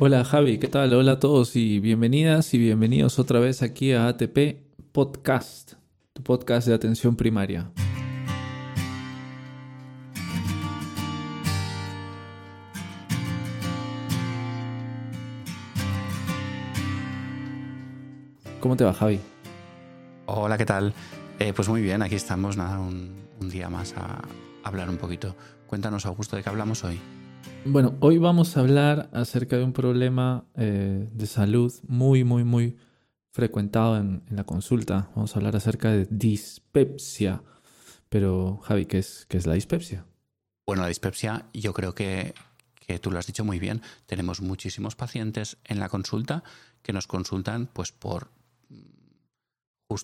Hola Javi, ¿qué tal? Hola a todos y bienvenidas y bienvenidos otra vez aquí a ATP Podcast, tu podcast de atención primaria. ¿Cómo te va Javi? Hola, ¿qué tal? Eh, pues muy bien, aquí estamos, nada, un, un día más a hablar un poquito. Cuéntanos, Augusto, ¿de qué hablamos hoy? Bueno, hoy vamos a hablar acerca de un problema eh, de salud muy, muy, muy frecuentado en, la consulta. Vamos a hablar acerca de dispepsia. Pero, Javi, ¿qué es, qué es la dispepsia? Bueno, la dispepsia yo creo que, que tú lo has dicho muy bien. Tenemos muchísimos pacientes en la consulta que nos consultan pues por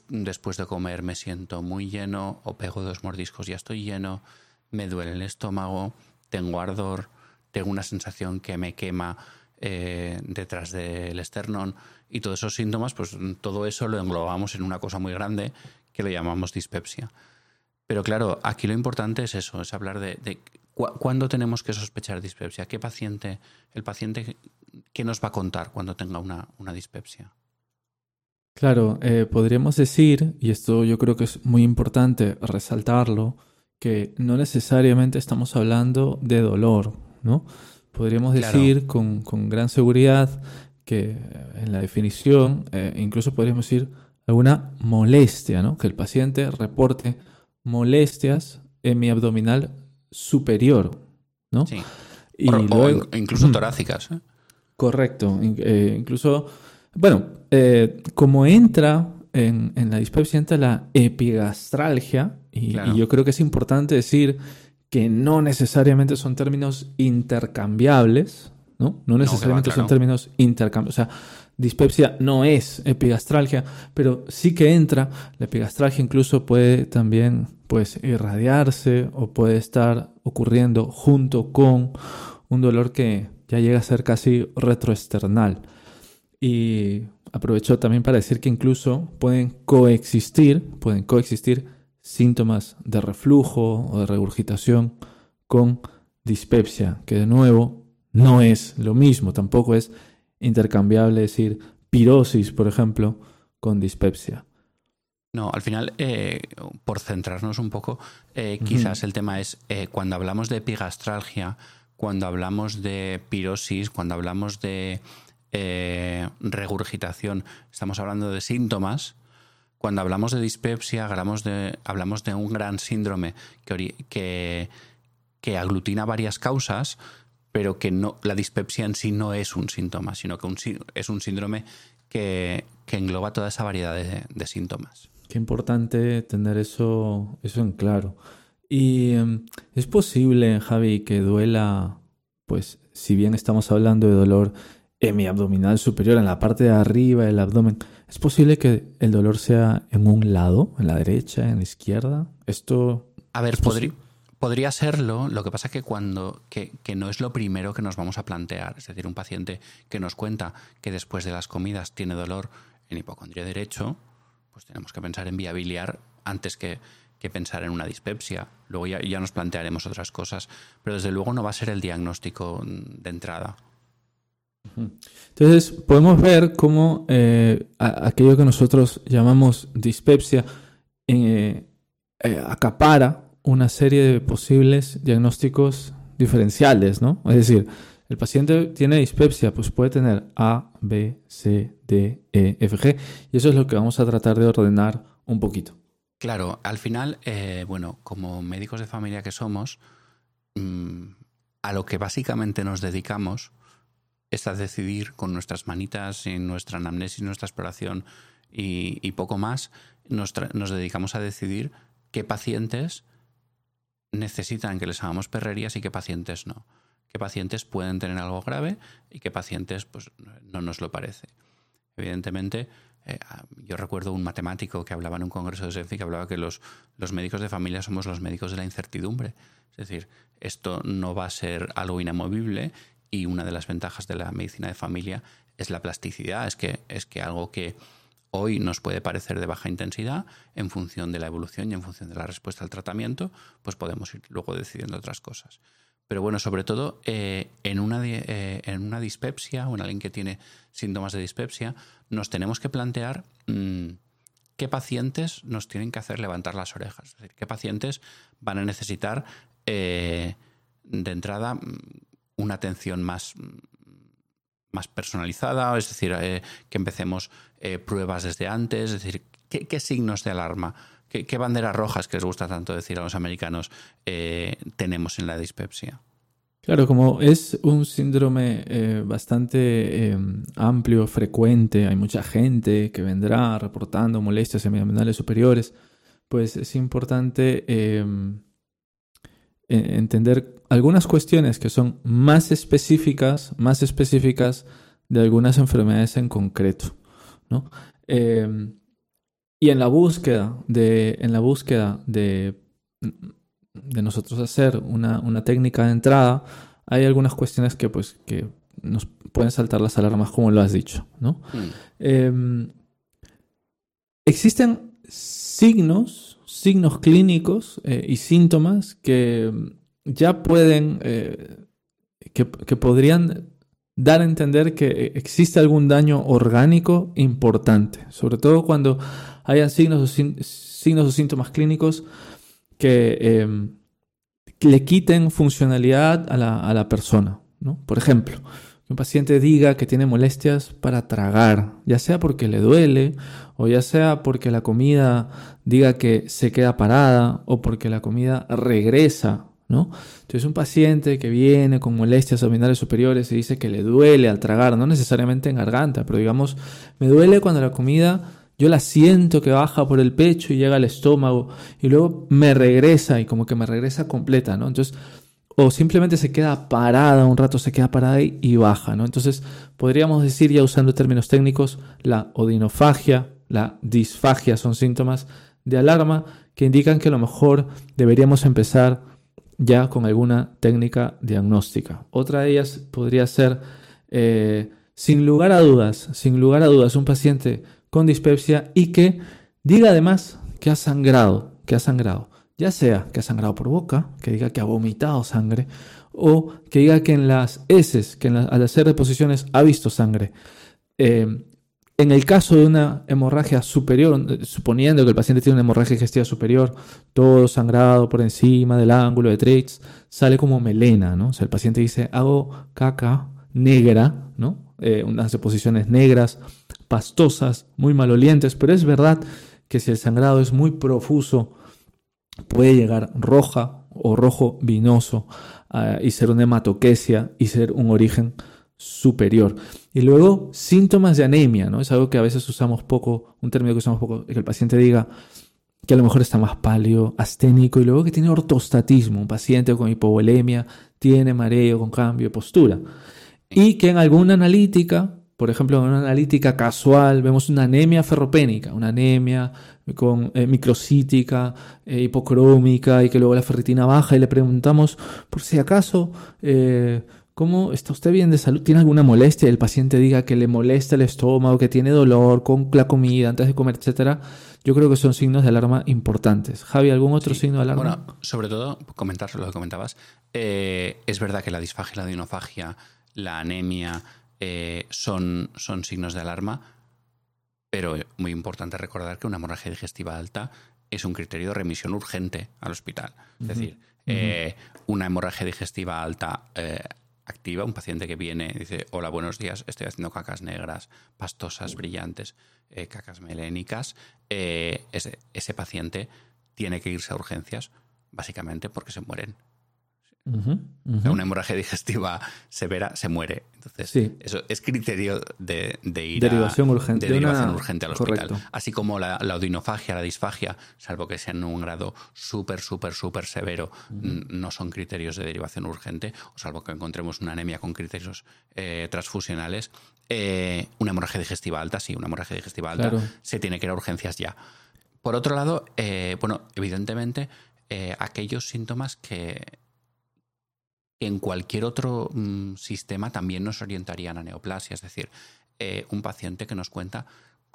después de comer me siento muy lleno o pego dos mordiscos ya estoy lleno, me duele el estómago, tengo ardor, tengo una sensación que me quema eh, detrás del esternón y todos esos síntomas, pues todo eso lo englobamos en una cosa muy grande que lo llamamos dispepsia. Pero claro, aquí lo importante es eso, es hablar de, cuándo tenemos que sospechar dispepsia, qué paciente, el paciente, qué nos va a contar cuando tenga una, dispepsia. Claro, eh, podríamos decir, y esto yo creo que es muy importante resaltarlo, que no necesariamente estamos hablando de dolor, ¿no? Podríamos decir con, gran seguridad que en la definición, eh, incluso podríamos decir alguna molestia, ¿no? Que el paciente reporte molestias en mi abdominal superior, ¿no? Sí. Y o, incluso torácicas. ¿eh? Correcto. Eh, incluso, bueno, como entra en, la dispepsia, entra la epigastralgia, y, yo creo que es importante decir que no necesariamente son términos intercambiables, ¿no? No necesariamente son términos intercambiables. O sea, dispepsia no es epigastralgia, pero sí que entra. La epigastralgia incluso puede también pues, irradiarse o puede estar ocurriendo junto con un dolor que ya llega a ser casi retroesternal. Y aprovecho también para decir que incluso pueden coexistir, pueden coexistir síntomas de reflujo o de regurgitación con dispepsia, que de nuevo no es lo mismo, tampoco es intercambiable decir pirosis, por ejemplo, con dispepsia. No, al final, eh, por centrarnos un poco, eh, quizás el tema es eh, cuando hablamos de epigastralgia, cuando hablamos de pirosis, cuando hablamos de regurgitación, estamos hablando de síntomas cuando hablamos de dispepsia, hablamos de, hablamos de un gran síndrome que, que, aglutina varias causas, pero que no, la dispepsia en sí no es un síntoma, sino que es un síndrome que, engloba toda esa variedad de, síntomas. Qué importante tener eso, eso en claro. Y em, es posible, Javi, que duela, pues si bien estamos hablando de dolor en mi abdominal superior, en la parte de arriba del abdomen, ¿Es posible que el dolor sea en un lado, en la derecha, en la izquierda? Esto. A ver, podría, podría serlo. Lo que pasa es que cuando. Que, no es lo primero que nos vamos a plantear. Es decir, un paciente que nos cuenta que después de las comidas tiene dolor en hipocondría derecho, pues tenemos que pensar en viabiliar antes que, que pensar en una dispepsia. Luego ya, ya nos plantearemos otras cosas. Pero desde luego no va a ser el diagnóstico de entrada. Entonces, podemos ver cómo eh, aquello que nosotros llamamos dispepsia eh, eh, acapara una serie de posibles diagnósticos diferenciales, ¿no? Es decir, el paciente tiene dispepsia, pues puede tener A, B, C, D, E, F, G, y eso es lo que vamos a tratar de ordenar un poquito. Claro, al final, bueno, como médicos de familia que somos, mm, a lo que básicamente nos dedicamos es a decidir con nuestras manitas y nuestra anamnesis, nuestra exploración y, poco más, nos, dedicamos a decidir qué pacientes necesitan que les hagamos perrerías y qué pacientes no. Qué pacientes pueden tener algo grave y qué pacientes pues, no nos lo parece. Evidentemente, eh, yo recuerdo un matemático que hablaba en un congreso de SENFI que hablaba que los médicos de familia somos los médicos de la incertidumbre. Es decir, esto no va a ser algo inamovible y una de las ventajas de la medicina de familia es la plasticidad, es que, es que algo que hoy nos puede parecer de baja intensidad, en función de la evolución y en función de la respuesta al tratamiento, pues podemos ir luego decidiendo otras cosas. pero bueno, sobre todo en, una, en una dispepsia o en alguien que tiene síntomas de dispepsia, nos tenemos que plantear mm, qué pacientes nos tienen que hacer levantar las orejas, es decir, qué pacientes van a necesitar de entrada mm, una atención más, más personalizada, es decir, eh, que empecemos eh, pruebas desde antes, es decir, ¿qué, signos de alarma, qué, banderas rojas que les gusta tanto decir a los americanos eh, tenemos en la dispepsia? Claro, como es un síndrome bastante amplio, frecuente, hay mucha gente que vendrá reportando molestias abdominales superiores, pues es importante entender algunas cuestiones que son más específicas, más específicas de algunas enfermedades en concreto. ¿no? Em, y en la búsqueda de, en la búsqueda de, de nosotros hacer una, una, técnica de entrada, hay algunas cuestiones que, pues, que nos pueden saltar las alarmas, como lo has dicho. ¿no? Mm. Em, existen signos, signos clínicos eh, y síntomas que ya pueden, eh, que, podrían dar a entender que existe algún daño orgánico importante, sobre todo cuando hayan signos o, signos o síntomas clínicos que em, le quiten funcionalidad a la, a la persona. ¿no? Por ejemplo, un paciente diga que tiene molestias para tragar, ya sea porque le duele o ya sea porque la comida diga que se queda parada o porque la comida regresa ¿no? Entonces un paciente que viene con molestias abdominales superiores y dice que le duele al tragar, no necesariamente en garganta, pero digamos, me duele cuando la comida yo la siento que baja por el pecho y llega al estómago y luego me regresa y como que me regresa completa, ¿no? Entonces, o simplemente se queda parada un rato, se queda parada y, baja, ¿no? Entonces, podríamos decir, ya usando términos técnicos, la odinofagia, la disfagia son síntomas de alarma que indican que a lo mejor deberíamos empezar ya con alguna técnica diagnóstica. Otra de ellas podría ser, eh, sin lugar a dudas, sin lugar a dudas, un paciente con dispepsia y que diga además que ha sangrado, que ha sangrado. Ya sea que ha sangrado por boca, que diga que ha vomitado sangre, o que diga que en las heces, que al hacer deposiciones ha visto sangre. Eh, en el caso de una hemorragia superior, suponiendo que el paciente tiene una hemorragia digestiva superior, todo sangrado por encima del ángulo de Treitz, sale como melena, ¿no? O sea, el paciente dice, hago caca negra, ¿no? Eh, unas deposiciones negras, pastosas, muy malolientes, pero es verdad que si el sangrado es muy profuso, puede llegar roja o rojo vinoso ah, y ser una hematoquesia y ser un origen superior. Y luego, síntomas de anemia, ¿no? Es algo que a veces usamos poco, un término que usamos poco, que el paciente diga que a lo mejor está más pálido, asténico, y luego que tiene ortostatismo, un paciente con hipovolemia, tiene mareo con cambio de postura. Y que en alguna analítica, por ejemplo, en una analítica casual, vemos una anemia ferropénica, una anemia con eh, microcítica, eh, hipocrómica, y que luego la ferritina baja, y le preguntamos por si acaso... Eh, ¿Cómo está usted bien de salud? ¿Tiene alguna molestia? El paciente diga que le molesta el estómago, que tiene dolor con la comida antes de comer, etcétera. Yo creo que son signos de alarma importantes. Javi, ¿algún otro signo de alarma? Bueno, sobre todo, comentar lo que comentabas. Eh, es verdad que la disfagia, la dinofagia, la anemia eh, son, son signos de alarma, pero muy importante recordar que una hemorragia digestiva alta es un criterio de remisión urgente al hospital. Es decir, eh, una hemorragia digestiva alta activa, un paciente que viene y dice, hola, buenos días, estoy haciendo cacas negras, pastosas, brillantes, eh, cacas melénicas, eh, ese, ese paciente tiene que irse a urgencias, básicamente porque se mueren una hemorragia digestiva severa se muere. Entonces, eso es criterio de, ir derivación urgente. De derivación urgente al hospital. Así como la, la, odinofagia, la disfagia, salvo que sean en un grado súper, súper, súper severo, no son criterios de derivación urgente, o salvo que encontremos una anemia con criterios eh, transfusionales. Eh, una hemorragia digestiva alta, sí, una hemorragia digestiva alta se tiene que ir a urgencias ya. Por otro lado, eh, bueno, evidentemente, aquellos síntomas que en cualquier otro mm, sistema también nos orientarían a neoplasia. Es decir, eh, un paciente que nos cuenta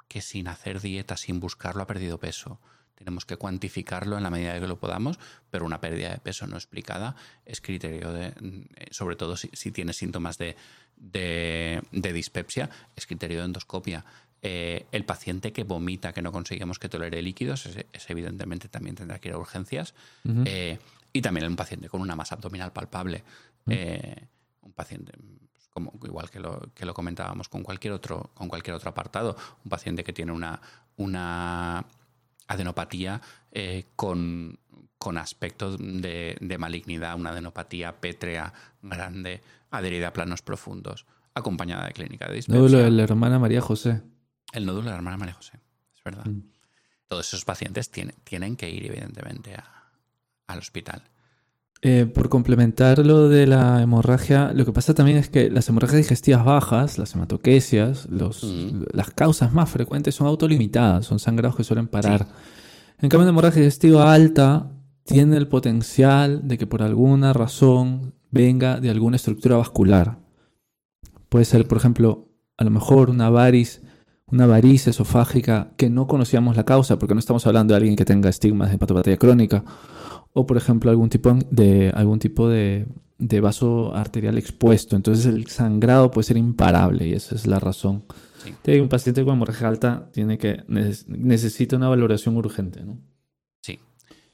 que sin hacer dieta, sin buscarlo, ha perdido peso. tenemos que cuantificarlo en la medida de que lo podamos, pero una pérdida de peso no explicada es criterio de, eh, sobre todo si, si tiene síntomas de, de, dispepsia, es criterio de endoscopia. Eh, el paciente que vomita, que no conseguimos que tolere líquidos, es, evidentemente también tendrá que ir a urgencias. Eh, y también un paciente con una masa abdominal palpable. un paciente pues, como igual que lo, que lo comentábamos con cualquier otro con cualquier otro apartado un paciente que tiene una una adenopatía eh, con, con, aspecto de, malignidad, una adenopatía pétrea grande, adherida a planos profundos, acompañada de clínica de dispepsia. Nódulo de la hermana María José. El nódulo de la hermana María José, es verdad. Mm. Todos esos pacientes tienen, tienen que ir, evidentemente, al hospital. Eh, por complementar lo de la hemorragia, lo que pasa también es que las hemorragias digestivas bajas, las hematoquesias, los, las causas más frecuentes son autolimitadas, son sangrados que suelen parar. En cambio, la hemorragia digestiva alta tiene el potencial de que por alguna razón venga de alguna estructura vascular. Puede ser, por ejemplo, a lo mejor una variz, una variz esofágica que no conocíamos la causa, porque no estamos hablando de alguien que tenga estigmas de hepatopatía crónica o por ejemplo algún tipo de, algún tipo de, vaso arterial expuesto. Entonces el sangrado puede ser imparable y esa es la razón. un paciente con hemorragia alta tiene que, necesita una valoración urgente. ¿no? Sí.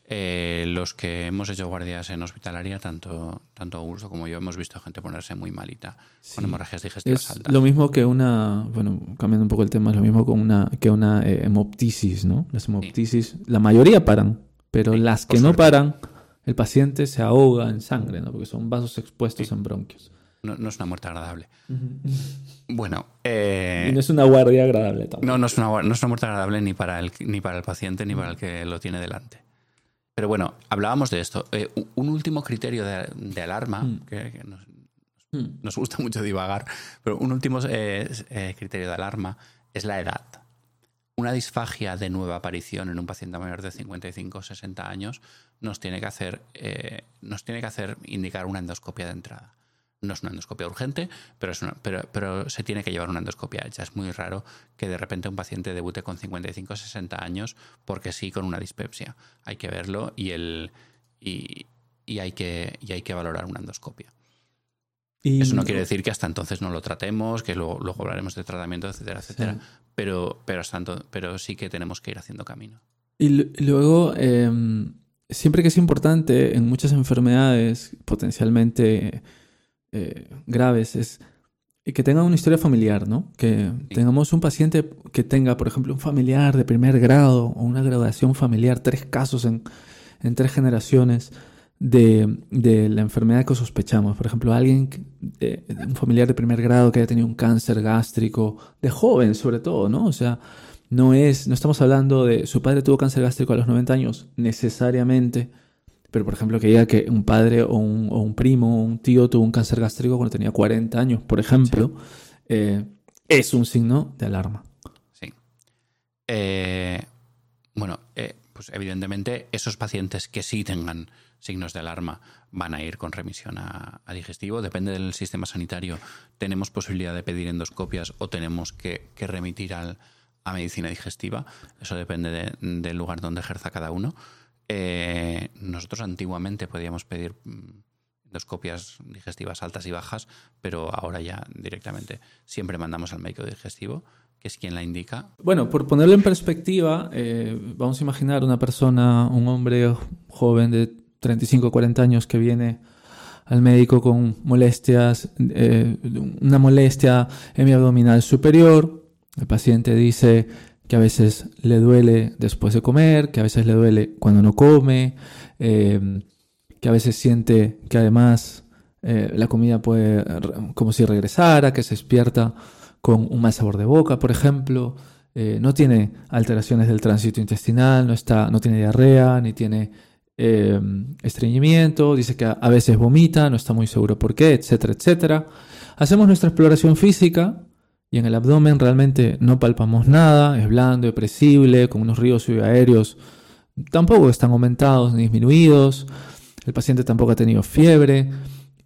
Eh, los que hemos hecho guardias en hospitalaria, tanto, tanto Augusto como yo, hemos visto gente ponerse muy malita con hemorragias digestivas altas. Lo mismo que una, bueno, cambiando un poco el tema, es lo mismo con una, que una eh, hemoptisis, ¿no? Las hemoptisis, la mayoría paran, pero las que no paran, el paciente se ahoga en sangre, ¿no? Porque son vasos expuestos en bronquios. No, es una muerte agradable. Bueno. Eh, y no es una guardia agradable tampoco. No, no es una, no es una muerte agradable ni para, el, ni para el paciente ni para el que lo tiene delante. Pero bueno, hablábamos de esto. Eh, un último criterio de, alarma, mm. que, mm. nos, gusta mucho divagar, pero un último eh, criterio de alarma es la edad una disfagia de nueva aparición en un paciente mayor de 55 o 60 años nos tiene que hacer, eh, nos tiene que hacer indicar una endoscopia de entrada. No es una endoscopia urgente, pero, es pero, pero, se tiene que llevar una endoscopia hecha. Es muy raro que de repente un paciente debute con 55 o 60 años porque sí con una dispepsia. Hay que verlo y, el, y, hay, que, y hay que valorar una endoscopia. Eso no quiere decir que hasta entonces no lo tratemos, que luego, luego hablaremos de tratamiento, etcétera, etcétera. Pero, pero, hasta pero sí que tenemos que ir haciendo camino. Y luego, em, siempre que es importante en muchas enfermedades potencialmente eh, graves, es que tenga una historia familiar, ¿no? Que tengamos un paciente que tenga, por ejemplo, un familiar de primer grado o una graduación familiar, tres casos en, en tres generaciones de, la enfermedad que sospechamos. Por ejemplo, alguien, un familiar de primer grado que haya tenido un cáncer gástrico, de joven sobre todo, ¿no? O sea, no es, no estamos hablando de su padre tuvo cáncer gástrico a los 90 años, necesariamente, pero por ejemplo que diga que un padre o un, primo o un tío tuvo un cáncer gástrico cuando tenía 40 años, por ejemplo, eh, es un signo de alarma. Sí. Eh, bueno, eh, pues evidentemente esos pacientes que sí tengan signos de alarma van a ir con remisión a, digestivo. Depende del sistema sanitario. Tenemos posibilidad de pedir endoscopias o tenemos que, remitir al, a medicina digestiva. Eso depende del lugar donde ejerza cada uno. Eh, nosotros antiguamente podíamos pedir mm, endoscopias digestivas altas y bajas, pero ahora ya directamente siempre mandamos al médico digestivo que es quien la indica. Bueno, por ponerlo en perspectiva, eh, vamos a imaginar una persona, un hombre joven de 35 o 40 años que viene al médico con molestias, eh, una molestia hemiabdominal superior. El paciente dice que a veces le duele después de comer, que a veces le duele cuando no come, eh, que a veces siente que además eh, la comida puede como si regresara, que se despierta con un mal sabor de boca, por ejemplo. no tiene alteraciones del tránsito intestinal, no, está, no tiene diarrea, ni tiene eh, estreñimiento, dice que a veces vomita, no está muy seguro por qué, etcétera, etcétera. Hacemos nuestra exploración física y en el abdomen realmente no palpamos nada, es blando, depresible, con unos ríos subaéreos tampoco están aumentados ni disminuidos, el paciente tampoco ha tenido fiebre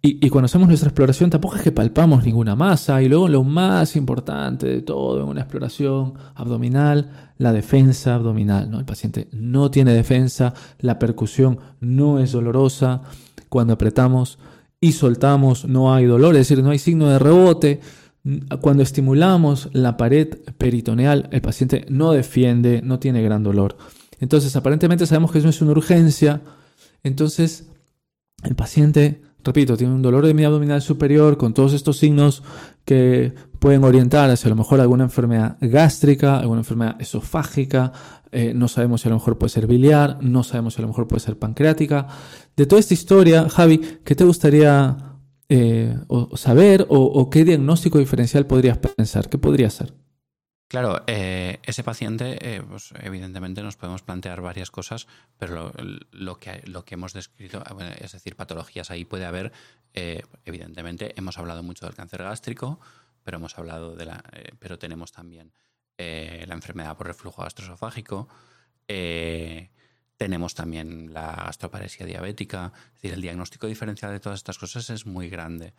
y, cuando hacemos nuestra exploración tampoco es que palpamos ninguna masa. Y luego lo más importante de todo en una exploración abdominal, la defensa abdominal. ¿no? El paciente no tiene defensa, la percusión no es dolorosa. Cuando apretamos y soltamos no hay dolor, es decir, no hay signo de rebote. Cuando estimulamos la pared peritoneal, el paciente no defiende, no tiene gran dolor. Entonces, aparentemente sabemos que eso es una urgencia. Entonces, el paciente repito, tiene un dolor de mi abdominal superior con todos estos signos que pueden orientar hacia a lo mejor alguna enfermedad gástrica, alguna enfermedad esofágica, eh, no sabemos si a lo mejor puede ser biliar, no sabemos si a lo mejor puede ser pancreática. De toda esta historia, Javi, ¿qué te gustaría eh, saber o qué diagnóstico diferencial podrías pensar? ¿Qué podría ser? Claro, eh, ese paciente, eh, pues evidentemente nos podemos plantear varias cosas, pero lo, que, lo que hemos descrito, eh, es decir, patologías ahí puede haber, evidentemente hemos hablado mucho del cáncer gástrico, pero hemos hablado de la, pero tenemos también la enfermedad por reflujo gastroesofágico, tenemos también la gastroparesia diabética, es decir, el diagnóstico diferencial de todas estas cosas es muy grande.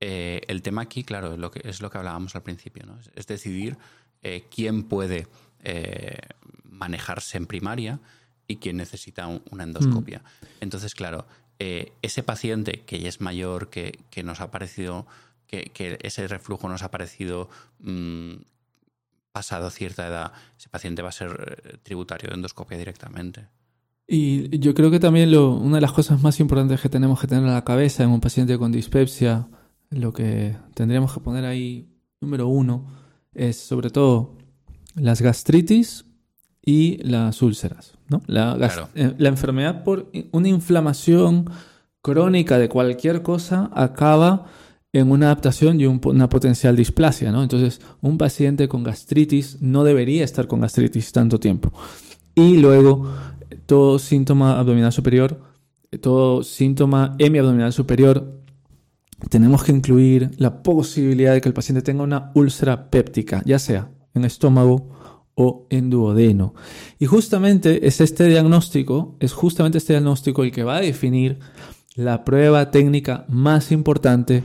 el tema aquí, claro, lo que, es lo que hablábamos al principio, ¿no? es decidir eh, quién puede eh, manejarse en primaria y quién necesita una endoscopia. Mm. Entonces, claro, eh, ese paciente que ya es mayor, que, nos ha parecido, que, ese reflujo nos ha parecido mm, pasado cierta edad, ese paciente va a ser tributario de endoscopia directamente. Y yo creo que también una de las cosas más importantes que tenemos que tener en la cabeza en un paciente con dispepsia, lo que tendríamos que poner ahí, número uno, es sobre todo las gastritis y las úlceras. ¿no? La, eh, la, enfermedad por una inflamación crónica de cualquier cosa acaba en una adaptación y una potencial displasia. ¿no? Entonces, un paciente con gastritis no debería estar con gastritis tanto tiempo. Y luego, todo síntoma abdominal superior, todo síntoma hemiabdominal superior tenemos que incluir la posibilidad de que el paciente tenga una úlcera péptica, ya sea en estómago o en duodeno. Y justamente es este diagnóstico, es justamente este diagnóstico el que va a definir la prueba técnica más importante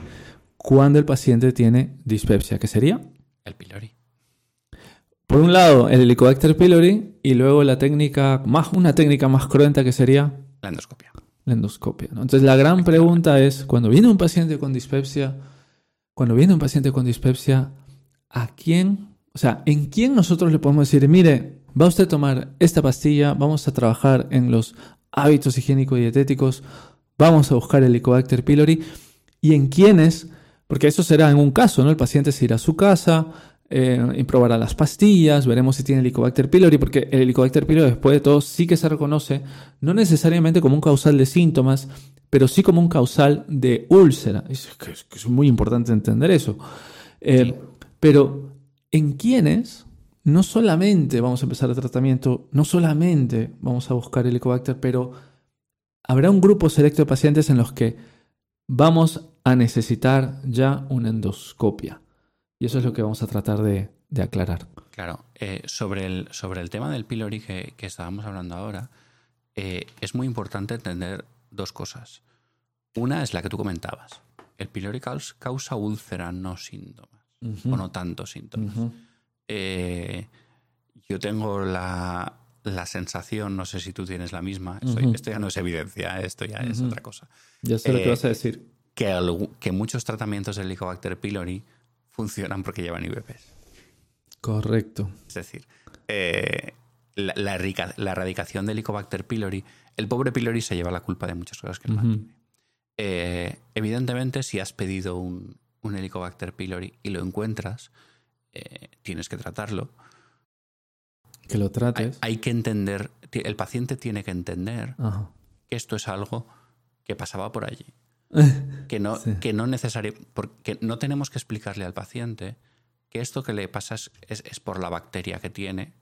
cuando el paciente tiene dispepsia, que sería el pylori. Por un lado, el Helicobacter pylori y luego la técnica más una técnica más cruenta que sería la endoscopia la endoscopia. Entonces la gran pregunta es, cuando viene un paciente con dispepsia, cuando viene un paciente con dispepsia, ¿a quién, o sea, en quién nosotros le podemos decir, mire, va usted a tomar esta pastilla, vamos a trabajar en los hábitos higiénico-dietéticos, vamos a buscar el Helicobacter pylori, y en quiénes, porque eso será en un caso, ¿no? El paciente se irá a su casa, eh, y probará las pastillas, veremos si tiene Helicobacter pylori, porque el Helicobacter pylori después de todo sí que se reconoce, no necesariamente como un causal de síntomas, pero sí como un causal de úlcera. Es, es muy importante entender eso. Eh, pero en quienes no solamente vamos a empezar el tratamiento, no solamente vamos a buscar el Helicobacter, pero habrá un grupo selecto de pacientes en los que vamos a necesitar ya una endoscopia. Y eso es lo que vamos a tratar de, aclarar. Claro, eh, sobre, el, sobre el tema del pylori que, estábamos hablando ahora, eh, es muy importante entender dos cosas. Una es la que tú comentabas. El pylori causa úlcera, no síntomas, o no tantos síntomas. Eh, yo tengo la, sensación, no sé si tú tienes la misma, esto, ya no es evidencia, esto ya es otra cosa. Ya sé lo que vas a decir. Que, que muchos tratamientos del Helicobacter pylori funcionan porque llevan IVPs. Correcto. Es decir, eh, la, la, erradicación del Helicobacter pylori, el pobre pylori se lleva la culpa de muchas cosas que no eh, evidentemente, si has pedido un, Helicobacter pylori y lo encuentras, eh, tienes que tratarlo. Que lo trates. Hay, que entender, el paciente tiene que entender que esto es algo que pasaba por allí. que no, que no necesario, porque no tenemos que explicarle al paciente que esto que le pasa es, por la bacteria que tiene,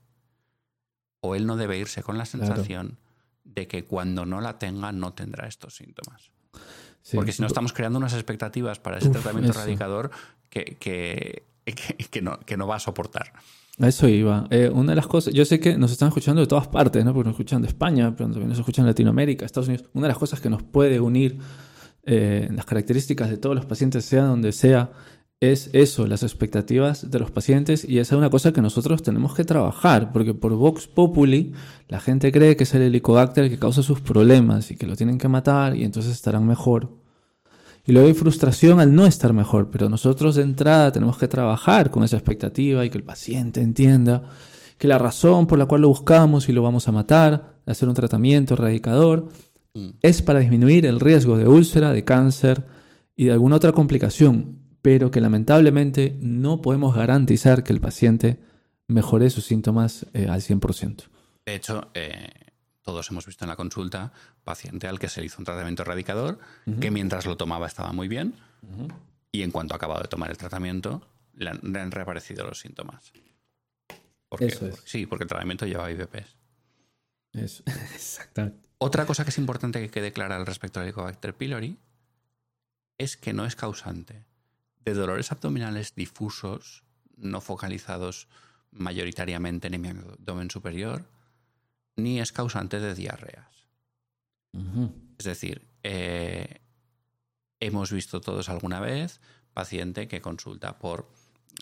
o él no debe irse con la sensación de que cuando no la tenga no tendrá estos síntomas. Porque si no estamos creando unas expectativas para ese tratamiento erradicador que, que, que, no, que no va a soportar. A eso iba. Eh, una de las cosas, yo sé que nos están escuchando de todas partes, ¿no? Porque nos escuchan de España, pero también nos escuchan de Latinoamérica, Estados Unidos. Una de las cosas que nos puede unir eh, las características de todos los pacientes, sea donde sea, es eso, las expectativas de los pacientes y esa es una cosa que nosotros tenemos que trabajar, porque por Vox Populi la gente cree que es el helicobacter el que causa sus problemas y que lo tienen que matar y entonces estarán mejor. Y luego hay frustración al no estar mejor, pero nosotros de entrada tenemos que trabajar con esa expectativa y que el paciente entienda que la razón por la cual lo buscamos y lo vamos a matar, hacer un tratamiento erradicador, mm. es para disminuir el riesgo de úlcera, de cáncer y de alguna otra complicación, pero que lamentablemente no podemos garantizar que el paciente mejore sus síntomas eh, al 100%. De hecho, eh, todos hemos visto en la consulta paciente al que se le hizo un tratamiento erradicador, que mientras lo tomaba estaba muy bien, y en cuanto ha acabado de tomar el tratamiento, le han, reaparecido los síntomas. Eso es. Sí, porque el tratamiento lleva IVPs. Eso, exactamente. Otra cosa que es importante que quede clara al respecto del Helicobacter pylori es que no es causante de dolores abdominales difusos, no focalizados mayoritariamente en mi abdomen superior, ni es causante de diarreas. Es decir, eh, hemos visto todos alguna vez paciente que consulta por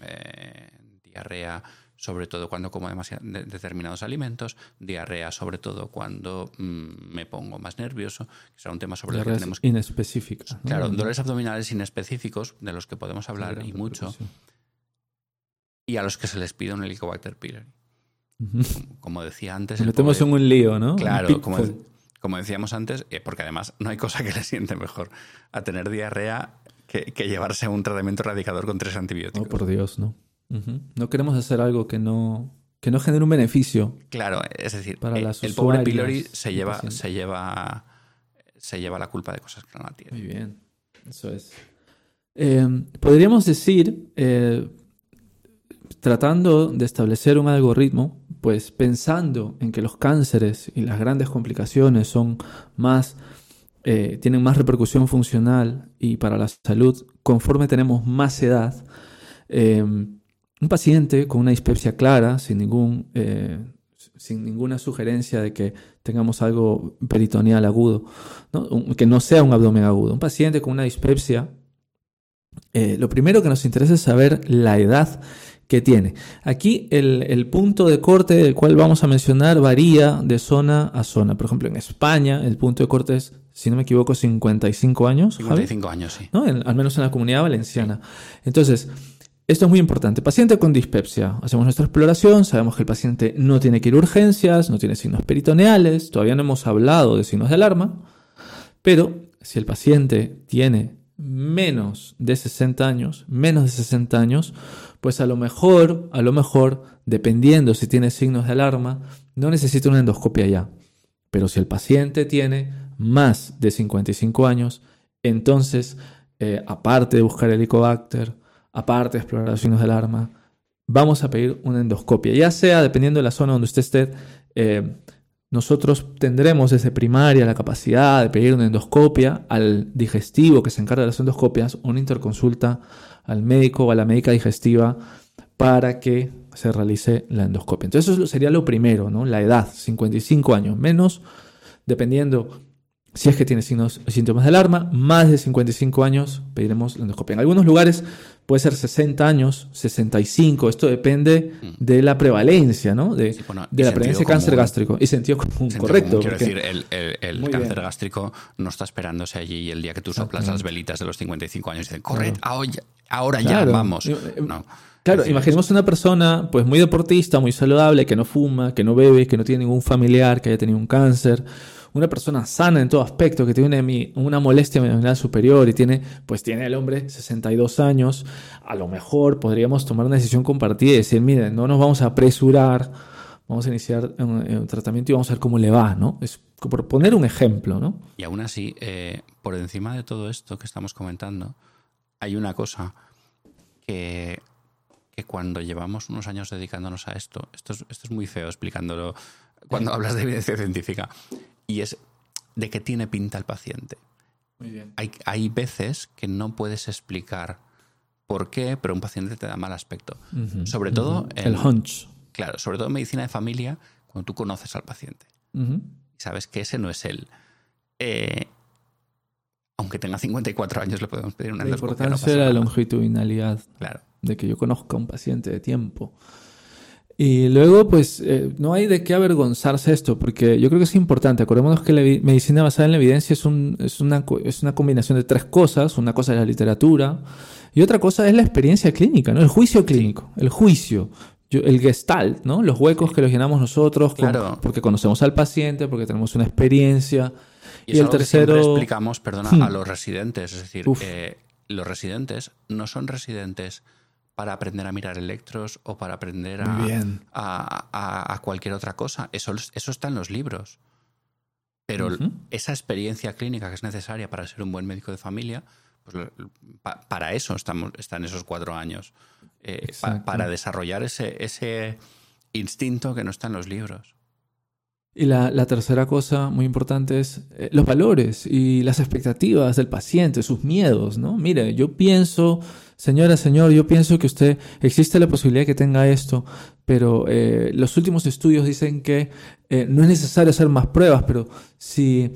eh, diarrea, sobre todo cuando como determinados alimentos, diarrea sobre todo cuando mm, me pongo más nervioso, que será un tema sobre el que tenemos que... inespecíficos. Claro, dolores abdominales inespecíficos, de los que podemos hablar y mucho, y a los que se les pide un Helicobacter pylori. como, decía antes... Nos metemos en un lío, ¿no? Claro, como, decíamos antes, eh, porque además no hay cosa que le siente mejor a tener diarrea que, llevarse un tratamiento erradicador con tres antibióticos. Oh, por Dios, ¿no? No queremos hacer algo que no, que no genere un beneficio. Claro, es decir, para eh, el pobre pylori se lleva, se, lleva, se lleva la culpa de cosas que no la tiene. Muy bien, eso es. Eh, podríamos decir, tratando de establecer un algoritmo, pues pensando en que los cánceres y las grandes complicaciones son más, eh, tienen más repercusión funcional y para la salud conforme tenemos más edad, em, un paciente con una dispepsia clara, sin, ningún, eh, sin ninguna sugerencia de que tengamos algo peritoneal agudo, que no sea un abdomen agudo, un paciente con una dispepsia, eh, lo primero que nos interesa es saber la edad que tiene. Aquí el, punto de corte del cual vamos a mencionar varía de zona a zona. Por ejemplo, en España el punto de corte es, si no me equivoco, 55 años. 55 años, sí. al menos en la comunidad valenciana. Entonces, esto es muy importante. Paciente con dispepsia. Hacemos nuestra exploración, sabemos que el paciente no tiene que ir a urgencias, no tiene signos peritoneales, todavía no hemos hablado de signos de alarma, pero si el paciente tiene menos de 60 años, menos de 60 años, pues a lo mejor, a lo mejor, dependiendo si tiene signos de alarma, no necesita una endoscopia ya. Pero si el paciente tiene más de 55 años, entonces, eh, aparte de buscar el Helicobacter, aparte de explorar los signos de alarma, vamos a pedir una endoscopia. Ya sea, dependiendo de la zona donde usted esté, eh, nosotros tendremos desde primaria la capacidad de pedir una endoscopia al digestivo que se encarga de las endoscopias, una interconsulta al médico o a la médica digestiva para que se realice la endoscopia. Entonces eso sería lo primero, ¿no? La edad, 55 años menos, dependiendo si es que tiene signos, síntomas de alarma, más de 55 años pediremos la endoscopia. En algunos lugares puede ser 60 años, 65, esto depende mm. de la prevalencia, ¿no? De, de la prevalencia de cáncer gástrico y sentido común, correcto. quiero decir, el, cáncer gástrico no está esperándose allí y el día que tú soplas las velitas de los 55 años y dicen, corre, ahora, ya, vamos. Eh, claro, imaginemos una persona pues muy deportista, muy saludable, que no fuma, que no bebe, que no tiene ningún familiar que haya tenido un cáncer una persona sana en todo aspecto, que tiene una molestia abdominal superior y tiene, pues tiene el hombre 62 años, a lo mejor podríamos tomar una decisión compartida y decir, miren, no nos vamos a apresurar, vamos a iniciar un, tratamiento y vamos a ver cómo le va, ¿no? Es por poner un ejemplo, ¿no? Y aún así, eh, por encima de todo esto que estamos comentando, hay una cosa que, que cuando llevamos unos años dedicándonos a esto, esto es, esto es muy feo explicándolo cuando hablas de evidencia científica, y es de qué tiene pinta el paciente. Muy bien. Hay, hay, veces que no puedes explicar por qué, pero un paciente te da mal aspecto. Sobre todo... el hunch. Claro, sobre todo en medicina de familia, cuando tú conoces al paciente. Y sabes que ese no es él. Eh, aunque tenga 54 años, le podemos pedir una La importancia de la longitudinalidad. Claro. De que yo conozca a un paciente de tiempo. Y luego, pues, eh, no hay de qué avergonzarse esto, porque yo creo que es importante. Acordémonos que la medicina basada en la evidencia es, un, es, una, es una combinación de tres cosas. Una cosa es la literatura y otra cosa es la experiencia clínica, ¿no? El juicio clínico, el juicio. el gestalt, ¿no? Los huecos que los llenamos nosotros claro. porque conocemos al paciente, porque tenemos una experiencia. Y, el tercero. explicamos, perdona, a hmm. los residentes. Es decir, eh, los residentes no son residentes para aprender a mirar electros o para aprender a, a, cualquier otra cosa. Eso, eso está en los libros. Pero esa experiencia clínica que es necesaria para ser un buen médico de familia, pues para eso estamos, están esos cuatro años. Eh, para desarrollar ese, ese instinto que no está en los libros. Y la, tercera cosa muy importante es eh, los valores y las expectativas del paciente, sus miedos, ¿no? Mire, yo pienso, señora, señor, yo pienso que usted, existe la posibilidad que tenga esto, pero eh, los últimos estudios dicen que eh, no es necesario hacer más pruebas, pero si,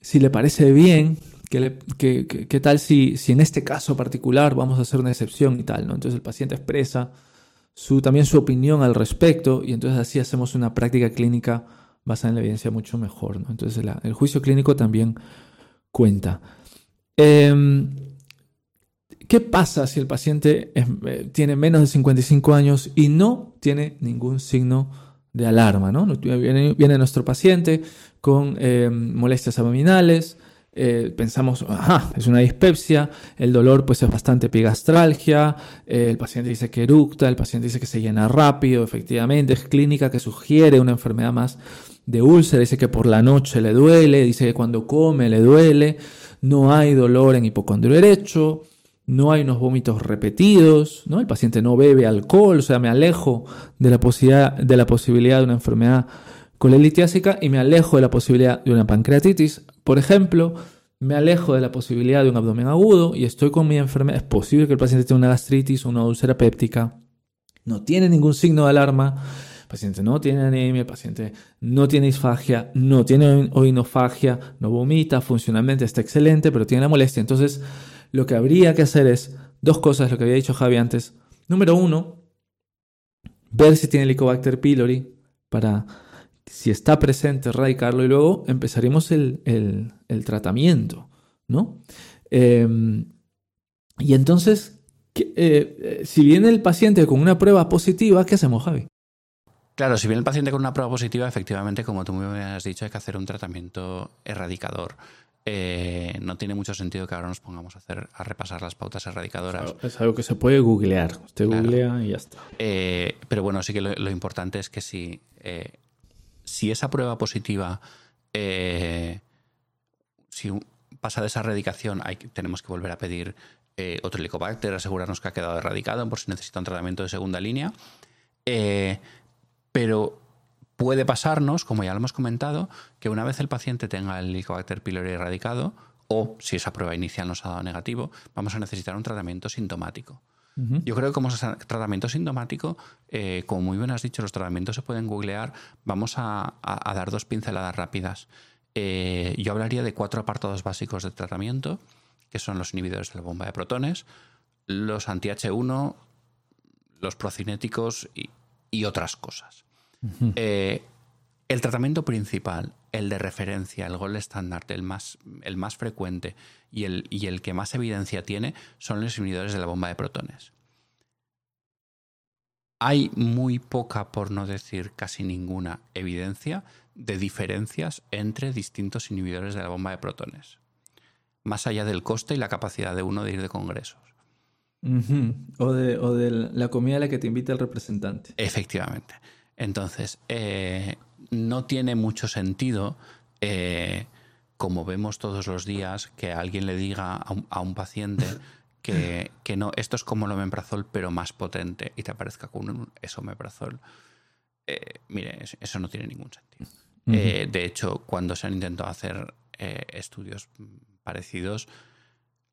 si le parece bien, ¿qué tal si, si en este caso particular vamos a hacer una excepción y tal, ¿no? Entonces el paciente expresa su, también su opinión al respecto y entonces así hacemos una práctica clínica basada en la evidencia mucho mejor. ¿no? Entonces el juicio clínico también cuenta. Em, ¿Qué pasa si el paciente eh, tiene menos de 55 años y no tiene ningún signo de alarma? Viene, nuestro paciente con em, molestias abdominales, eh, pensamos, ajá, es una dispepsia, el dolor pues es bastante epigastralgia, eh, el paciente dice que eructa, el paciente dice que se llena rápido, efectivamente, es clínica que sugiere una enfermedad más de úlcera, dice que por la noche le duele, dice que cuando come le duele, no hay dolor en hipocondrio derecho, no hay unos vómitos repetidos, ¿no? El paciente no bebe alcohol, o sea, me alejo de la posibilidad de, la posibilidad de una enfermedad colelitiásica y me alejo de la posibilidad de una pancreatitis, por ejemplo, me alejo de la posibilidad de un abdomen agudo y estoy con mi enfermedad. Es posible que el paciente tenga una gastritis o una úlcera péptica. No tiene ningún signo de alarma paciente no tiene anemia, el paciente no tiene disfagia, no tiene oinofagia, no vomita, funcionalmente está excelente, pero tiene la molestia. Entonces, lo que habría que hacer es dos cosas, lo que había dicho Javi antes. Número uno, ver si tiene Helicobacter pylori para, si está presente, erradicarlo y luego empezaríamos el, tratamiento, ¿no? Em, y entonces, eh, eh, si viene el paciente con una prueba positiva, ¿qué hacemos, Javi? Claro, si viene el paciente con una prueba positiva, efectivamente, como tú me has dicho, hay que hacer un tratamiento erradicador. Eh, no tiene mucho sentido que ahora nos pongamos a hacer a repasar las pautas erradicadoras. Es algo que se puede googlear. Usted googlea y ya está. Eh, pero bueno, sí que lo, importante es que si, eh, si esa prueba positiva, si pasa de esa erradicación, hay, tenemos que volver a pedir otro helicobacter, asegurarnos que ha quedado erradicado por si necesita un tratamiento de segunda línea. Pero puede pasarnos, como ya lo hemos comentado, que una vez el paciente tenga el Helicobacter pylori erradicado, o si esa prueba inicial nos ha dado negativo, vamos a necesitar un tratamiento sintomático. Yo creo que como tratamiento sintomático, eh, como muy bien has dicho, los tratamientos se pueden googlear. Vamos a, dar dos pinceladas rápidas. Eh, yo hablaría de cuatro apartados básicos de tratamiento, que son los inhibidores de la bomba de protones, los anti-H1, los procinéticos y, y otras cosas. Eh, el tratamiento principal, el de referencia, el gol estándar, el más, el más frecuente y el, y el que más evidencia tiene son los inhibidores de la bomba de protones. Hay muy poca, por no decir casi ninguna, evidencia de diferencias entre distintos inhibidores de la bomba de protones, más allá del coste y la capacidad de uno de ir de congresos. o, de, o de la comida a la que te invita el representante. Efectivamente. Entonces, eh, no tiene mucho sentido, eh, como vemos todos los días, que alguien le diga a un, paciente que, no, esto es como el omeprazol, pero más potente, y te aparezca con un esomeprazol. Eh, mire, eso no tiene ningún sentido. de hecho, cuando se han intentado hacer estudios parecidos,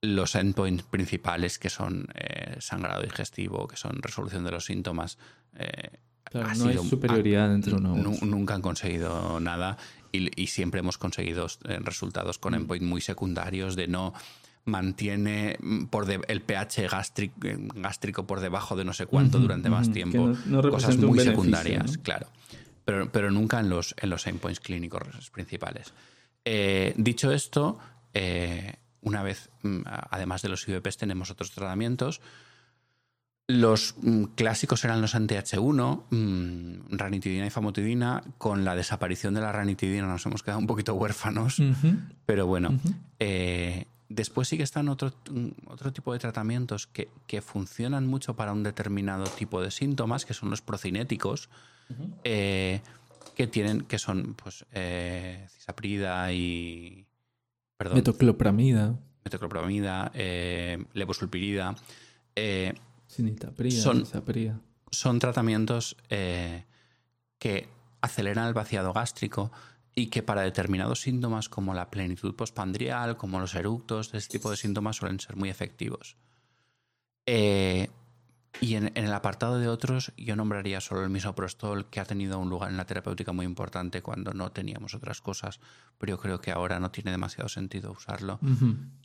los endpoints principales, que son sangrado digestivo, que son resolución de los síntomas, no hay superioridad entre uno. Nunca han conseguido nada y, siempre hemos conseguido eh, resultados con endpoint muy secundarios de no mantiene mm, por el pH gástrico, gástrico, por debajo de no sé cuánto durante más tiempo. cosas muy secundarias, claro. Pero, pero, nunca en los, en los endpoints clínicos principales. Eh, dicho esto, eh, una vez, mm, además de los IVPs, tenemos otros tratamientos. Los mm, clásicos eran los anti-H1, mm, ranitidina y famotidina. Con la desaparición de la ranitidina nos hemos quedado un poquito huérfanos, pero bueno. Eh, después sí que están otro, otro tipo de tratamientos que, funcionan mucho para un determinado tipo de síntomas, que son los procinéticos, eh, que tienen, que son pues eh, cisaprida y perdón, metoclopramida, metoclopramida, levosulpirida. Son, son tratamientos eh, que aceleran el vaciado gástrico y que para determinados síntomas como la plenitud postpandrial, como los eructos, este tipo de síntomas suelen ser muy efectivos. Eh, y en, el apartado de otros, yo nombraría solo el misoprostol, que ha tenido un lugar en la terapéutica muy importante cuando no teníamos otras cosas, pero yo creo que ahora no tiene demasiado sentido usarlo.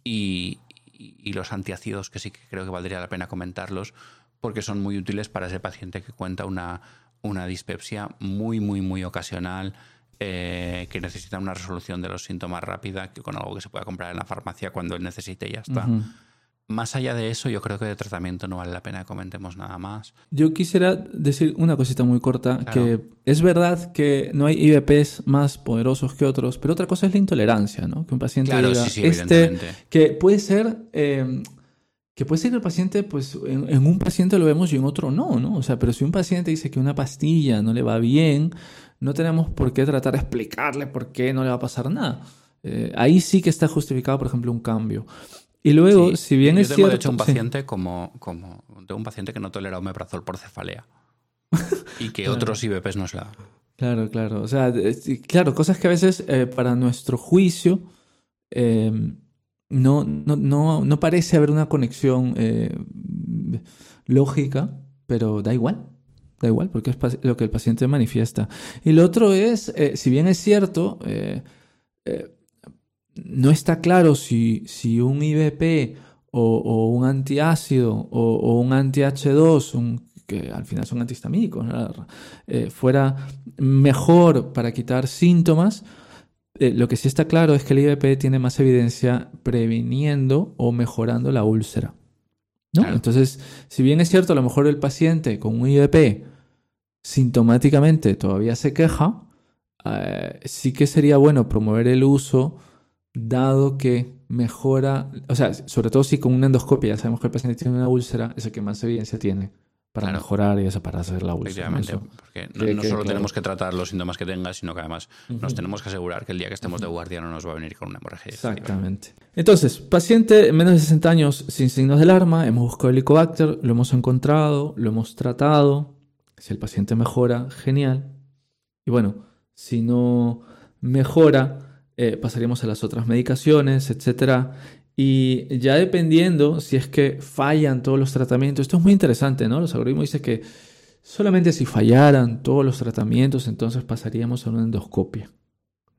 y, y, los antiácidos, que sí que creo que valdría la pena comentarlos, porque son muy útiles para ese paciente que cuenta una, una dispepsia muy, muy, muy ocasional, eh, que necesita una resolución de los síntomas rápida, que con algo que se pueda comprar en la farmacia cuando él necesite y ya está. Más allá de eso, yo creo que de tratamiento no vale la pena que comentemos nada más. Yo quisiera decir una cosita muy corta, que es verdad que no hay IVPs más poderosos que otros, pero otra cosa es la intolerancia, ¿no? Que un paciente diga, este, que puede ser... Em, que puede ser que el paciente, pues en, un paciente lo vemos y en otro no, ¿no? O sea, pero si un paciente dice que una pastilla no le va bien, no tenemos por qué tratar de explicarle por qué no le va a pasar nada. Eh, ahí sí que está justificado, por ejemplo, un cambio. Y luego, si bien es tengo, cierto... de hecho, un paciente como, como... Tengo un paciente que no tolera omeprazol por cefalea. y que otros IBPs no se la Claro, claro. O sea, claro, cosas que a veces eh, para nuestro juicio em, no, no, no, parece haber una conexión eh, lógica, pero da igual. Da igual, porque es lo que el paciente manifiesta. Y lo otro es, eh, si bien es cierto, no está claro si, si un IBP o, un antiácido o, un anti-H2, que al final son antihistamínicos, eh, fuera mejor para quitar síntomas, eh, lo que sí está claro es que el IBP tiene más evidencia previniendo o mejorando la úlcera. Entonces, si bien es cierto, a lo mejor el paciente con un IBP sintomáticamente todavía se queja, eh, sí que sería bueno promover el uso dado que mejora, o sea, sobre todo si con una endoscopia ya sabemos que el paciente tiene una úlcera, es el que más evidencia tiene para mejorar y eso, para hacer la úlcera. porque no, solo tenemos que tratar los síntomas que tenga, sino que además nos tenemos que asegurar que el día que estemos de guardia no nos va a venir con una hemorragia. Exactamente. Entonces, paciente menos de 60 años sin signos de alarma, hemos buscado el Helicobacter, lo hemos encontrado, lo hemos tratado. Si el paciente mejora, genial. Y bueno, si no mejora, eh, pasaríamos a las otras medicaciones, etc. Y ya dependiendo si es que fallan todos los tratamientos, esto es muy interesante, ¿no? Los algoritmos dicen que solamente si fallaran todos los tratamientos, entonces pasaríamos a una endoscopia,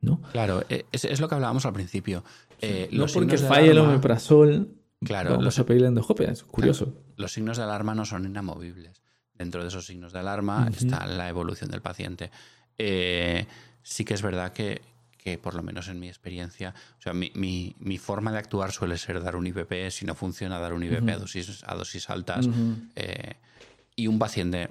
¿no? Claro, e, es, lo que hablábamos al principio. Eh, no porque falle el omeprazol, claro, vamos los, a pedir la endoscopia, es curioso. los signos de alarma no son inamovibles. Dentro de esos signos de alarma está la evolución del paciente. Eh, sí que es verdad que, que por lo menos en mi experiencia, o sea, mi, mi, forma de actuar suele ser dar un IVP, si no funciona, dar un IVP a, dosis, a dosis altas. Eh, y un paciente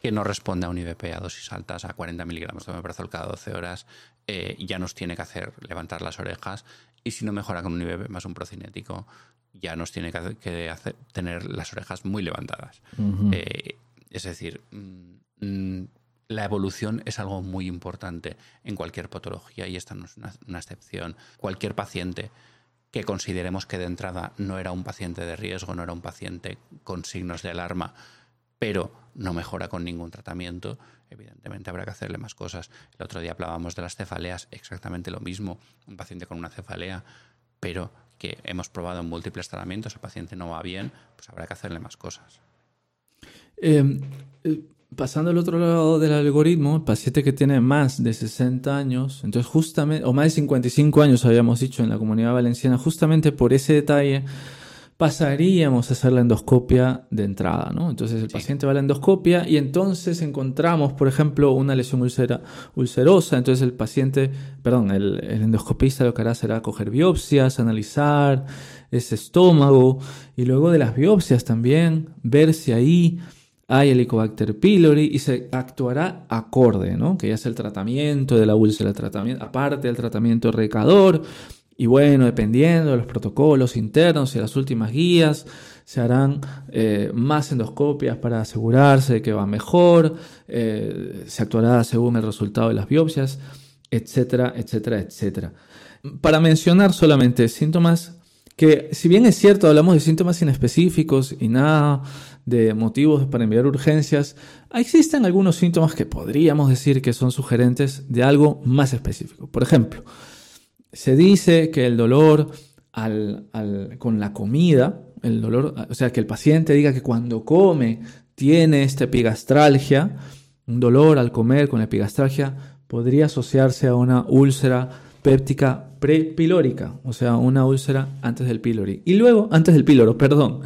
que no responde a un IVP a dosis altas, a 40 miligramos de omeprazol cada 12 horas, eh, ya nos tiene que hacer levantar las orejas. Y si no mejora con un IVP más un procinético, ya nos tiene que, hacer, tener las orejas muy levantadas. Eh, es decir, mm, mm, la evolución es algo muy importante en cualquier patología y esta no es una, excepción. Cualquier paciente que consideremos que de entrada no era un paciente de riesgo, no era un paciente con signos de alarma, pero no mejora con ningún tratamiento, evidentemente habrá que hacerle más cosas. El otro día hablábamos de las cefaleas, exactamente lo mismo, un paciente con una cefalea, pero que hemos probado en múltiples tratamientos, el paciente no va bien, pues habrá que hacerle más cosas. Em, eh, pasando al otro lado del algoritmo, el paciente que tiene más de 60 años, entonces justamente, o más de 55 años habíamos dicho en la comunidad valenciana, justamente por ese detalle, pasaríamos a hacer la endoscopia de entrada, ¿no? Entonces el paciente va a la endoscopia y entonces encontramos, por ejemplo, una lesión ulcerosa, entonces el paciente, perdón, el, el, endoscopista lo que hará será coger biopsias, analizar ese estómago y luego de las biopsias también ver si ahí hay Helicobacter pylori y se actuará acorde, ¿no? Que ya es el tratamiento de la úlcera, el tratamiento, aparte del tratamiento recador. Y bueno, dependiendo de los protocolos internos y las últimas guías, se harán eh, más endoscopias para asegurarse de que va mejor, eh, se actuará según el resultado de las biopsias, etcétera, etcétera, etcétera. Para mencionar solamente síntomas que, si bien es cierto, hablamos de síntomas inespecíficos y nada de motivos para enviar urgencias, existen algunos síntomas que podríamos decir que son sugerentes de algo más específico. Por ejemplo, se dice que el dolor con la comida, el dolor, o sea, que el paciente diga que cuando come tiene esta epigastralgia, un dolor al comer con epigastralgia, podría asociarse a una úlcera péptica prepilórica, o sea, una úlcera antes del pílori. Y luego, antes del píloro, perdón.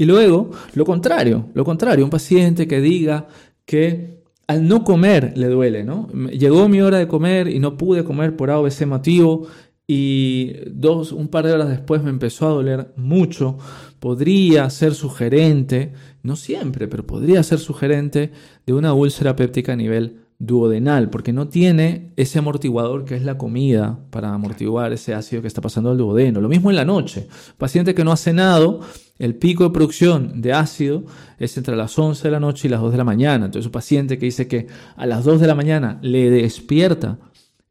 Y luego, lo contrario, lo contrario, un paciente que diga que al no comer le duele, ¿no? Llegó mi hora de comer y no pude comer por A o motivo y dos, un par de horas después me empezó a doler mucho. Podría ser sugerente, no siempre, pero podría ser sugerente de una úlcera péptica a nivel duodenal, porque no tiene ese amortiguador que es la comida para amortiguar ese ácido que está pasando al duodeno. Lo mismo en la noche. Paciente que no ha cenado, el pico de producción de ácido es entre las 11 de la noche y las 2 de la mañana. Entonces, un paciente que dice que a las 2 de la mañana le despierta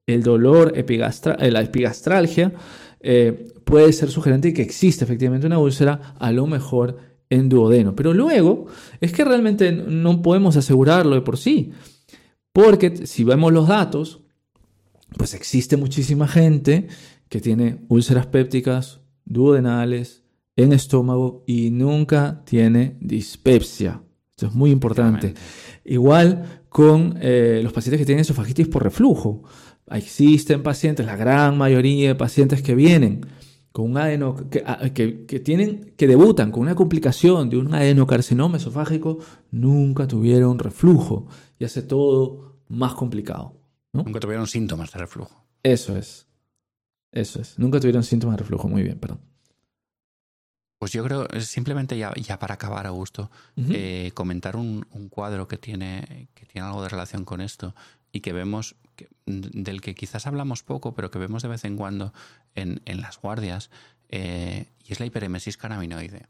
el dolor, epigastra eh, la epigastralgia, eh, puede ser sugerente que existe efectivamente una úlcera, a lo mejor en duodeno. Pero luego es que realmente no podemos asegurarlo de por sí. Porque si vemos los datos, pues existe muchísima gente que tiene úlceras pépticas duodenales en estómago y nunca tiene dispepsia. Esto es muy importante. Igual con eh, los pacientes que tienen esofagitis por reflujo. Existen pacientes, la gran mayoría de pacientes que vienen con un adeno, que, ah, que, que, tienen, que debutan con una complicación de un adenocarcinoma esofágico, nunca tuvieron reflujo y hace todo más complicado. Nunca tuvieron síntomas de reflujo. Eso es. Eso es. Nunca tuvieron síntomas de reflujo. Muy bien, perdón. Pues yo creo, simplemente ya, ya para acabar, Augusto, eh, comentar un, cuadro que tiene, que tiene algo de relación con esto y que vemos, del que quizás hablamos poco, pero que vemos de vez en cuando en, las guardias, eh, y es la hiperemesis canaminoide.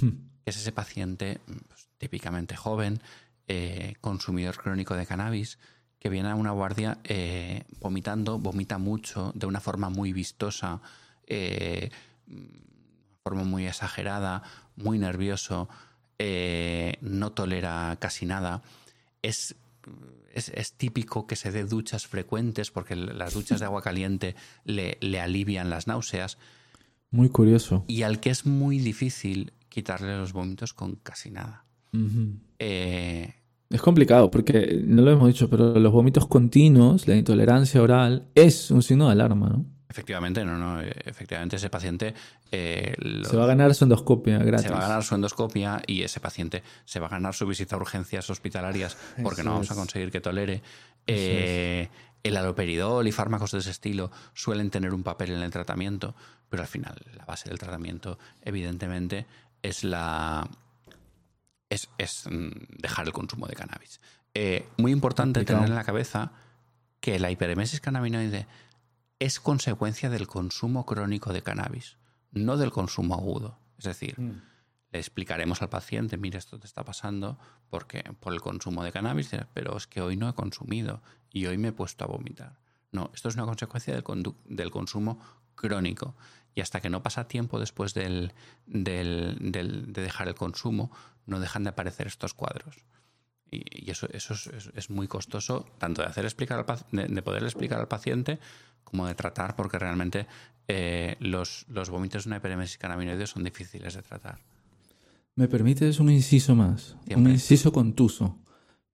Hmm. Es ese paciente pues, típicamente joven, eh, consumidor crónico de cannabis, que viene a una guardia eh, vomitando, vomita mucho, de una forma muy vistosa, de forma muy exagerada, muy nervioso, no tolera casi nada. Es, es, típico que se dé duchas frecuentes porque las duchas de agua caliente le, le alivian las náuseas. Muy curioso. Y al que es muy difícil quitarle los vómitos con casi nada. Es complicado porque, no lo hemos dicho, pero los vómitos continuos, la intolerancia oral, es un signo de alarma, ¿no? Efectivamente, no, no. Efectivamente, ese paciente. Eh, se va a ganar su endoscopia gratis. Se va a ganar su endoscopia y ese paciente se va a ganar su visita a urgencias hospitalarias porque no vamos a conseguir que tolere. Eh, el aloperidol y fármacos de ese estilo suelen tener un papel en el tratamiento, pero al final la base del tratamiento, evidentemente, es la es, mm, dejar el consumo de cannabis. Eh, muy importante tener en la cabeza que la hiperemesis cannabinoide es consecuencia del consumo crónico de cannabis, no del consumo agudo. Es decir, mm. le explicaremos al paciente, mire, esto te está pasando porque por el consumo de cannabis, pero es que hoy no he consumido y hoy me he puesto a vomitar. No, esto es una consecuencia del, del consumo crónico. Y hasta que no pasa tiempo después del, del, de dejar el consumo, no dejan de aparecer estos cuadros. Y, eso, eso es, muy costoso, tanto de hacer explicar de, poder explicar al paciente como de tratar, porque realmente eh, los, los vómitos de una hiperemesis cannabinoide son difíciles de tratar. ¿Me permites un inciso más? Un inciso contuso.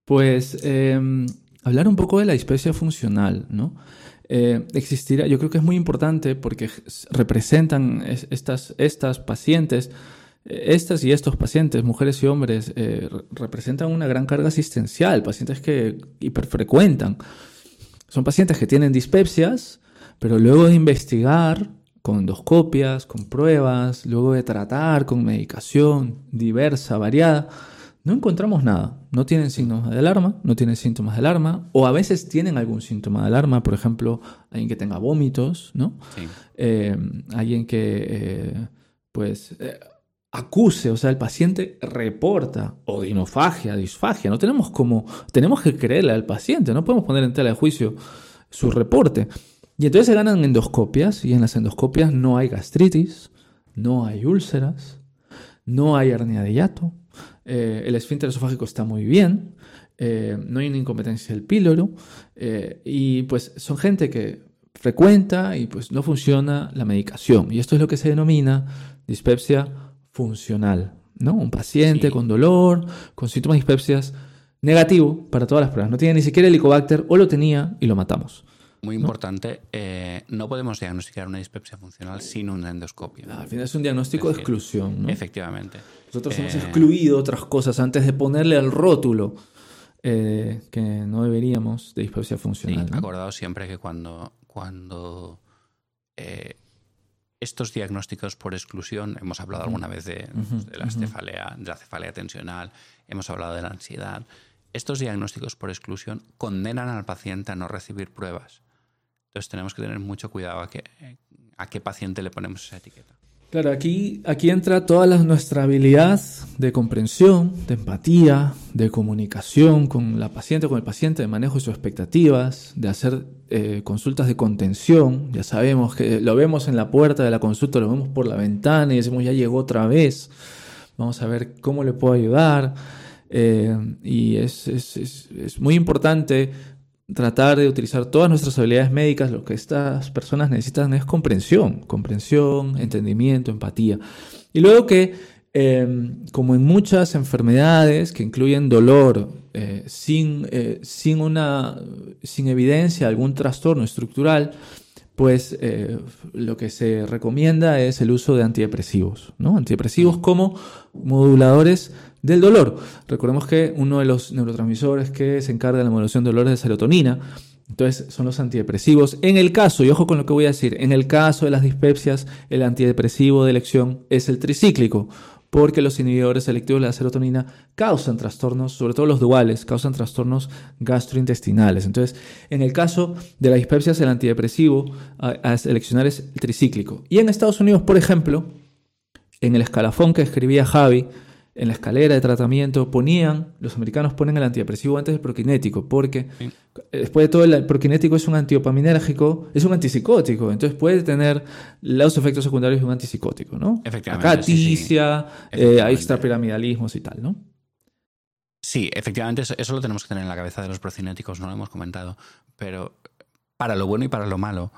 Pues em, hablar un poco de la dispepsia funcional, ¿no? Eh, existirá, yo creo que es muy importante porque representan estas, estas pacientes, eh, estas y estos pacientes, mujeres y hombres, representan una gran carga asistencial, pacientes que hiperfrecuentan. Son pacientes que tienen dispepsias, pero luego de investigar con endoscopias, con pruebas, luego de tratar con medicación diversa, variada, no encontramos nada. No tienen signos de alarma, no tienen síntomas de alarma, o a veces tienen algún síntoma de alarma, por ejemplo, alguien que tenga vómitos, ¿no? Eh, alguien que, eh, pues, eh, acuse, o sea, el paciente reporta odinofagia, disfagia. No tenemos como, tenemos que creerle al paciente, no podemos poner en tela de juicio su reporte. Y entonces se ganan endoscopias y en las endoscopias no hay gastritis, no hay úlceras, no hay hernia de hiato, eh, el esfínter esofágico está muy bien, eh, no hay una incompetencia del píloro eh, y pues son gente que frecuenta y pues no funciona la medicación. Y esto es lo que se denomina dispepsia funcional, ¿no? Un paciente con dolor, con síntomas de dispepsias negativo para todas las pruebas. No tiene ni siquiera helicobacter o lo tenía y lo matamos. Muy importante, eh, no podemos diagnosticar una dispepsia funcional sin una endoscopia. al final es un diagnóstico de exclusión. ¿no? Efectivamente. Nosotros hemos eh, excluido otras cosas antes de ponerle al rótulo eh, que no deberíamos de dispepsia funcional. Sí, acordado siempre que cuando, cuando estos diagnósticos por exclusión, hemos hablado alguna vez de, de la cefalea, de la cefalea tensional, hemos hablado de la ansiedad. Estos diagnósticos por exclusión condenan al paciente a no recibir pruebas. Entonces tenemos que tener mucho cuidado a, a qué paciente le ponemos esa etiqueta. Claro, aquí, aquí entra toda nuestra habilidad de comprensión, de empatía, de comunicación con la paciente, con el paciente, de manejo de sus expectativas, de hacer eh, consultas de contención. Ya sabemos que lo vemos en la puerta de la consulta, lo vemos por la ventana y decimos, ya llegó otra vez, vamos a ver cómo le puedo ayudar. Eh, y es, es, es muy importante tratar de utilizar todas nuestras habilidades médicas, lo que estas personas necesitan es comprensión, comprensión, entendimiento, empatía. Y luego que, em, como en muchas enfermedades que incluyen dolor eh, sin, eh, sin, una, sin evidencia de algún trastorno estructural, pues eh, lo que se recomienda es el uso de antidepresivos, ¿no? Antidepresivos como moduladores del dolor. Recordemos que uno de los neurotransmisores que se encarga de la modulación del dolor es la serotonina. Entonces son los antidepresivos. En el caso, y ojo con lo que voy a decir, en el caso de las dispepsias, el antidepresivo de elección es el tricíclico, porque los inhibidores selectivos de la serotonina causan trastornos, sobre todo los duales, causan trastornos gastrointestinales. Entonces, en el caso de las dispepsias, el antidepresivo a, seleccionar es el tricíclico. Y en Estados Unidos, por ejemplo, en el escalafón que escribía Javi, en la escalera de tratamiento ponían, los americanos ponen el antidepresivo antes del proquinético, porque después de todo el proquinético es un antiopaminérgico, es un antipsicótico, entonces puede tener los efectos secundarios de un antipsicótico, ¿no? Efectivamente. Acaticia, eh, extrapiramidalismos y tal, ¿no? Sí, efectivamente, eso, lo tenemos que tener en la cabeza de los procinéticos, no lo hemos comentado, pero para lo bueno y para lo malo,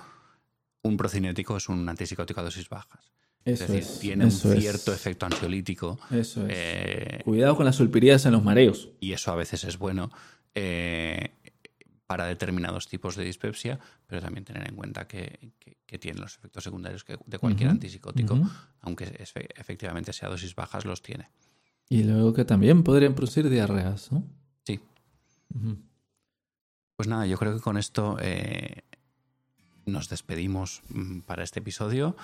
un procinético es un antipsicótico a dosis bajas es decir, tiene un cierto efecto ansiolítico. Eso es. Eh, Cuidado con las sulpirías en los mareos. Y eso a veces es bueno eh, para determinados tipos de dispepsia, pero también tener en cuenta que, tiene los efectos secundarios de cualquier antipsicótico, aunque efectivamente sea dosis bajas, los tiene. Y luego que también podrían producir diarreas, ¿no? Sí. Pues nada, yo creo que con esto eh, nos despedimos mm, para este episodio.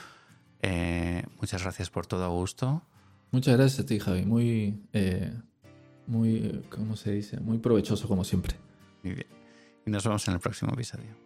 Eh, muchas gracias por todo, Augusto. Muchas gracias a ti, Javi. Muy, eh, muy, ¿cómo se dice? Muy provechoso como siempre. Muy bien. Y nos vemos en el próximo episodio.